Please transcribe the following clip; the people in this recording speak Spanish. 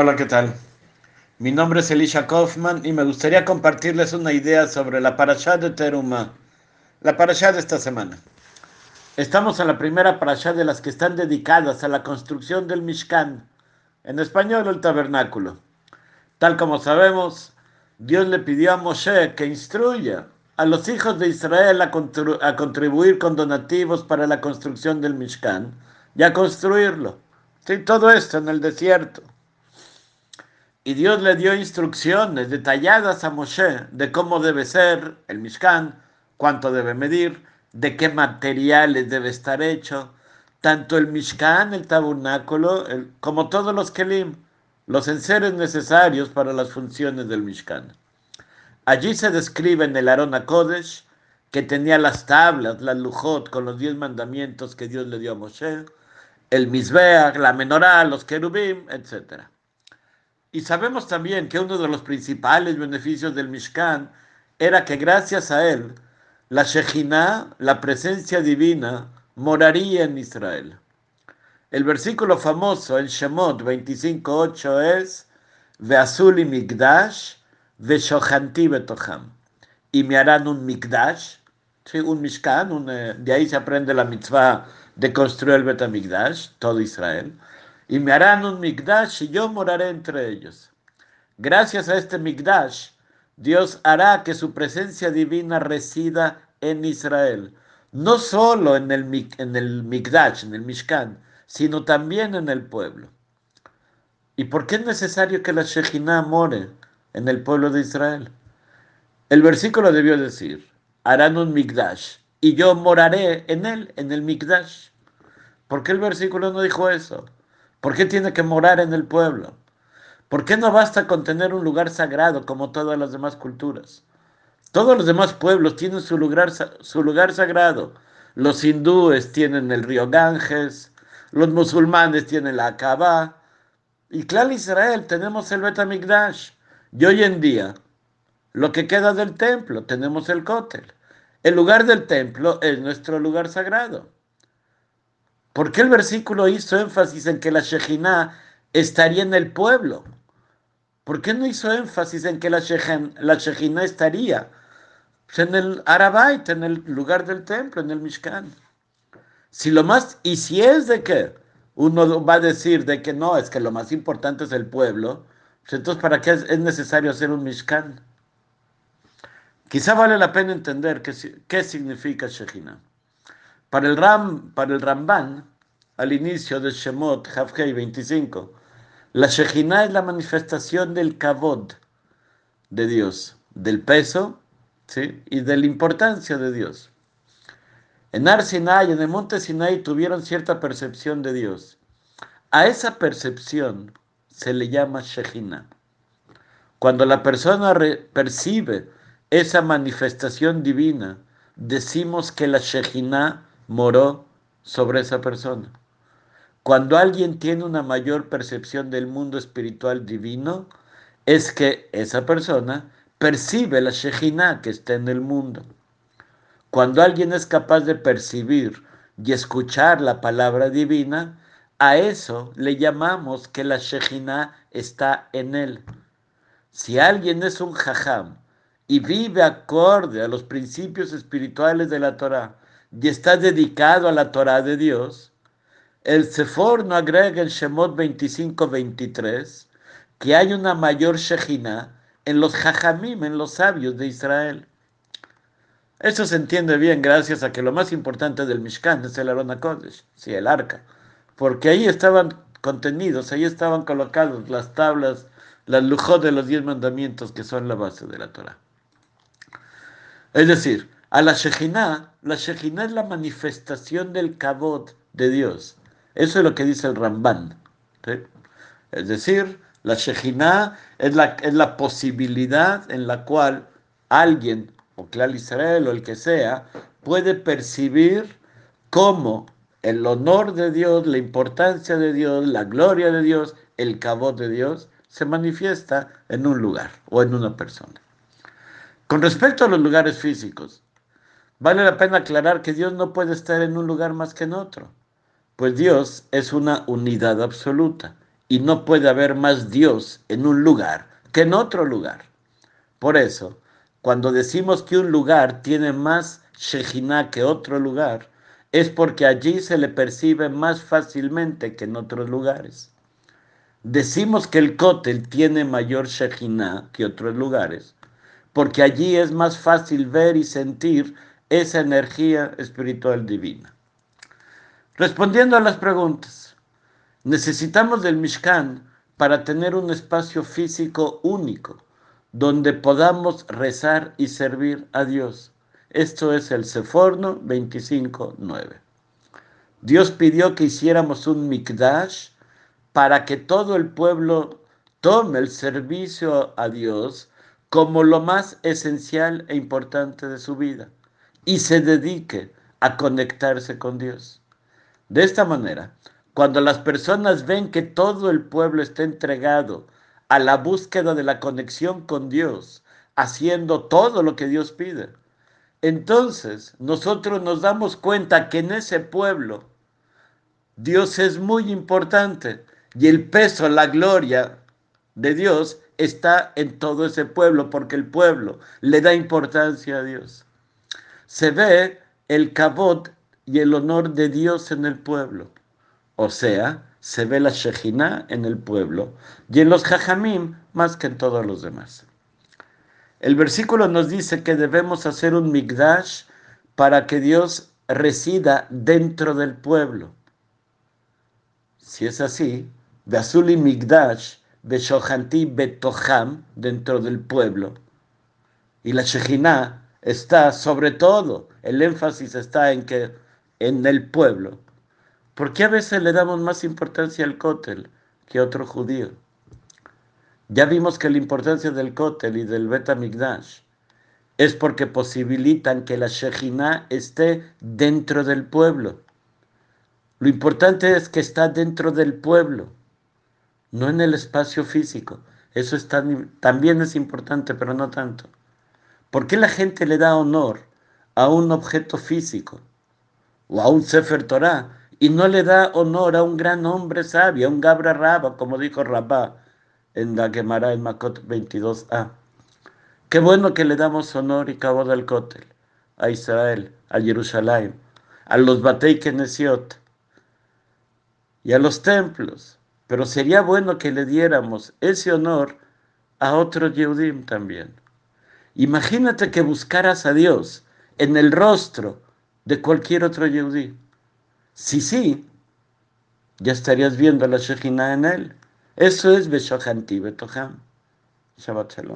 Hola, ¿qué tal? Mi nombre es Elisha Kaufman y me gustaría compartirles una idea sobre la parashá de Teruma, la parashá de esta semana. Estamos en la primera parashá de las que están dedicadas a la construcción del Mishkan, en español el tabernáculo. Tal como sabemos, Dios le pidió a Moshe que instruya a los hijos de Israel a, a contribuir con donativos para la construcción del Mishkan y a construirlo. Sí, todo esto en el desierto. Y Dios le dio instrucciones detalladas a Moshe de cómo debe ser el Mishkan, cuánto debe medir, de qué materiales debe estar hecho, tanto el Mishkan, el tabernáculo, como todos los Kelim, los enseres necesarios para las funciones del Mishkan. Allí se describe en el Arona Kodesh que tenía las tablas, las lujot, con los diez mandamientos que Dios le dio a Moshe, el Mizbeach, la menorá, los querubim, etcétera. Y sabemos también que uno de los principales beneficios del Mishkan era que gracias a él, la Shejinah, la presencia divina, moraría en Israel. El versículo famoso en Shemot 25.8 es Veazuli Migdash Veshohanti Betoham. Y me harán un Migdash, un Mishkan, eh, de ahí se aprende la mitzvah de construir el Betamigdash, todo Israel y me harán un Migdash y yo moraré entre ellos. Gracias a este Migdash, Dios hará que su presencia divina resida en Israel, no solo en el, en Migdash, en el Mishkan, sino también en el pueblo. ¿Y por qué es necesario que la Shekhinah more en el pueblo de Israel? El versículo debió decir, harán un Migdash y yo moraré en él, en el Migdash. ¿Por qué el versículo no dijo eso? ¿Por qué tiene que morar en el pueblo? ¿Por qué no basta con tener un lugar sagrado como todas las demás culturas? Todos los demás pueblos tienen su lugar, su lugar sagrado. Los hindúes tienen el río Ganges, los musulmanes tienen la Kaaba, y claro, Israel tenemos el Betamigdash. Y hoy en día, lo que queda del templo, tenemos el Kotel. El lugar del templo es nuestro lugar sagrado. ¿Por qué el versículo hizo énfasis en que la Shejinah estaría en el pueblo? ¿Por qué no hizo énfasis en que la, Shejinah estaría en el Arabait, en el lugar del templo, en el Mishkan? Si lo más, y si es de que uno va a decir de que no, es que lo más importante es el pueblo, pues entonces ¿para qué es, necesario hacer un Mishkan? Quizá vale la pena entender qué, qué significa Shejinah. Para el, Ram, para el Ramban, al inicio de Shemot, Havkei 25, la Shejinah es la manifestación del Kavod de Dios, del peso ¿sí? y de la importancia de Dios. En Ar Sinai, en el monte Sinai, tuvieron cierta percepción de Dios. A esa percepción se le llama Shejinah. Cuando la persona percibe esa manifestación divina, decimos que la Shejinah moró sobre esa persona. Cuando alguien tiene una mayor percepción del mundo espiritual divino, es que esa persona percibe la Shejinah que está en el mundo. Cuando alguien es capaz de percibir y escuchar la palabra divina, a eso le llamamos que la Shejinah está en él. Si alguien es un jajam y vive acorde a los principios espirituales de la Torah, y está dedicado a la Torah de Dios, el Sefor no agrega en Shemot 25-23 que hay una mayor Shejina en los Jajamim, en los sabios de Israel. Eso se entiende bien gracias a que lo más importante del Mishkan es el Arona Kodesh, sí, el arca, porque ahí estaban contenidos, ahí estaban colocados las tablas, las lujos de los diez mandamientos que son la base de la Torah. Es decir, a la Shejinah, la Shejinah es la manifestación del Kabod de Dios. Eso es lo que dice el Ramban. Es decir, la Shejinah es la, es la posibilidad en la cual alguien, o Clal Israel o el que sea, puede percibir cómo el honor de Dios, la importancia de Dios, la gloria de Dios, el Kabod de Dios, se manifiesta en un lugar o en una persona. Con respecto a los lugares físicos, Vale la pena aclarar que Dios no puede estar en un lugar más que en otro, pues Dios es una unidad absoluta y no puede haber más Dios en un lugar que en otro lugar. Por eso, cuando decimos que un lugar tiene más Shejina que otro lugar, es porque allí se le percibe más fácilmente que en otros lugares. Decimos que el Kotel tiene mayor Shejina que otros lugares, porque allí es más fácil ver y sentir esa energía espiritual divina. Respondiendo a las preguntas, necesitamos del Mishkan para tener un espacio físico único donde podamos rezar y servir a Dios. Esto es el Seforno 25.9. Dios pidió que hiciéramos un Mikdash para que todo el pueblo tome el servicio a Dios como lo más esencial e importante de su vida y se dedique a conectarse con Dios. De esta manera, cuando las personas ven que todo el pueblo está entregado a la búsqueda de la conexión con Dios, haciendo todo lo que Dios pide, entonces nosotros nos damos cuenta que en ese pueblo Dios es muy importante y el peso, la gloria de Dios está en todo ese pueblo porque el pueblo le da importancia a Dios. Se ve el cabot y el honor de Dios en el pueblo. O sea, se ve la Shejina en el pueblo y en los Jajamim más que en todos los demás. El versículo nos dice que debemos hacer un Migdash para que Dios resida dentro del pueblo. Si es así, Beazuli Migdash, Beshohanti Betoham, dentro del pueblo. Y la Shejina está sobre todo, el énfasis está en que en el pueblo. ¿Por qué a veces le damos más importancia al cótel que a otro judío? Ya vimos que la importancia del cótel y del Betamigdash es porque posibilitan que la Shejina esté dentro del pueblo. Lo importante es que está dentro del pueblo, no en el espacio físico. Eso también es importante, pero no tanto. ¿Por qué la gente le da honor a un objeto físico o a un Sefer Torah y no le da honor a un gran hombre sabio, a un Gabra Raba, como dijo Rabá en la Gemara en Makot 22a. Qué bueno que le damos honor y cabo del Kotel a Israel, a Jerusalén, a los Batei Kenesiot y a los templos. Pero sería bueno que le diéramos ese honor a otros Yehudim también. Imagínate que buscaras a Dios en el rostro de cualquier otro Yehudí. Si sí, ya estarías viendo la Shekhinah en él. Eso es Beshohanti Betoham. Shabbat Shalom.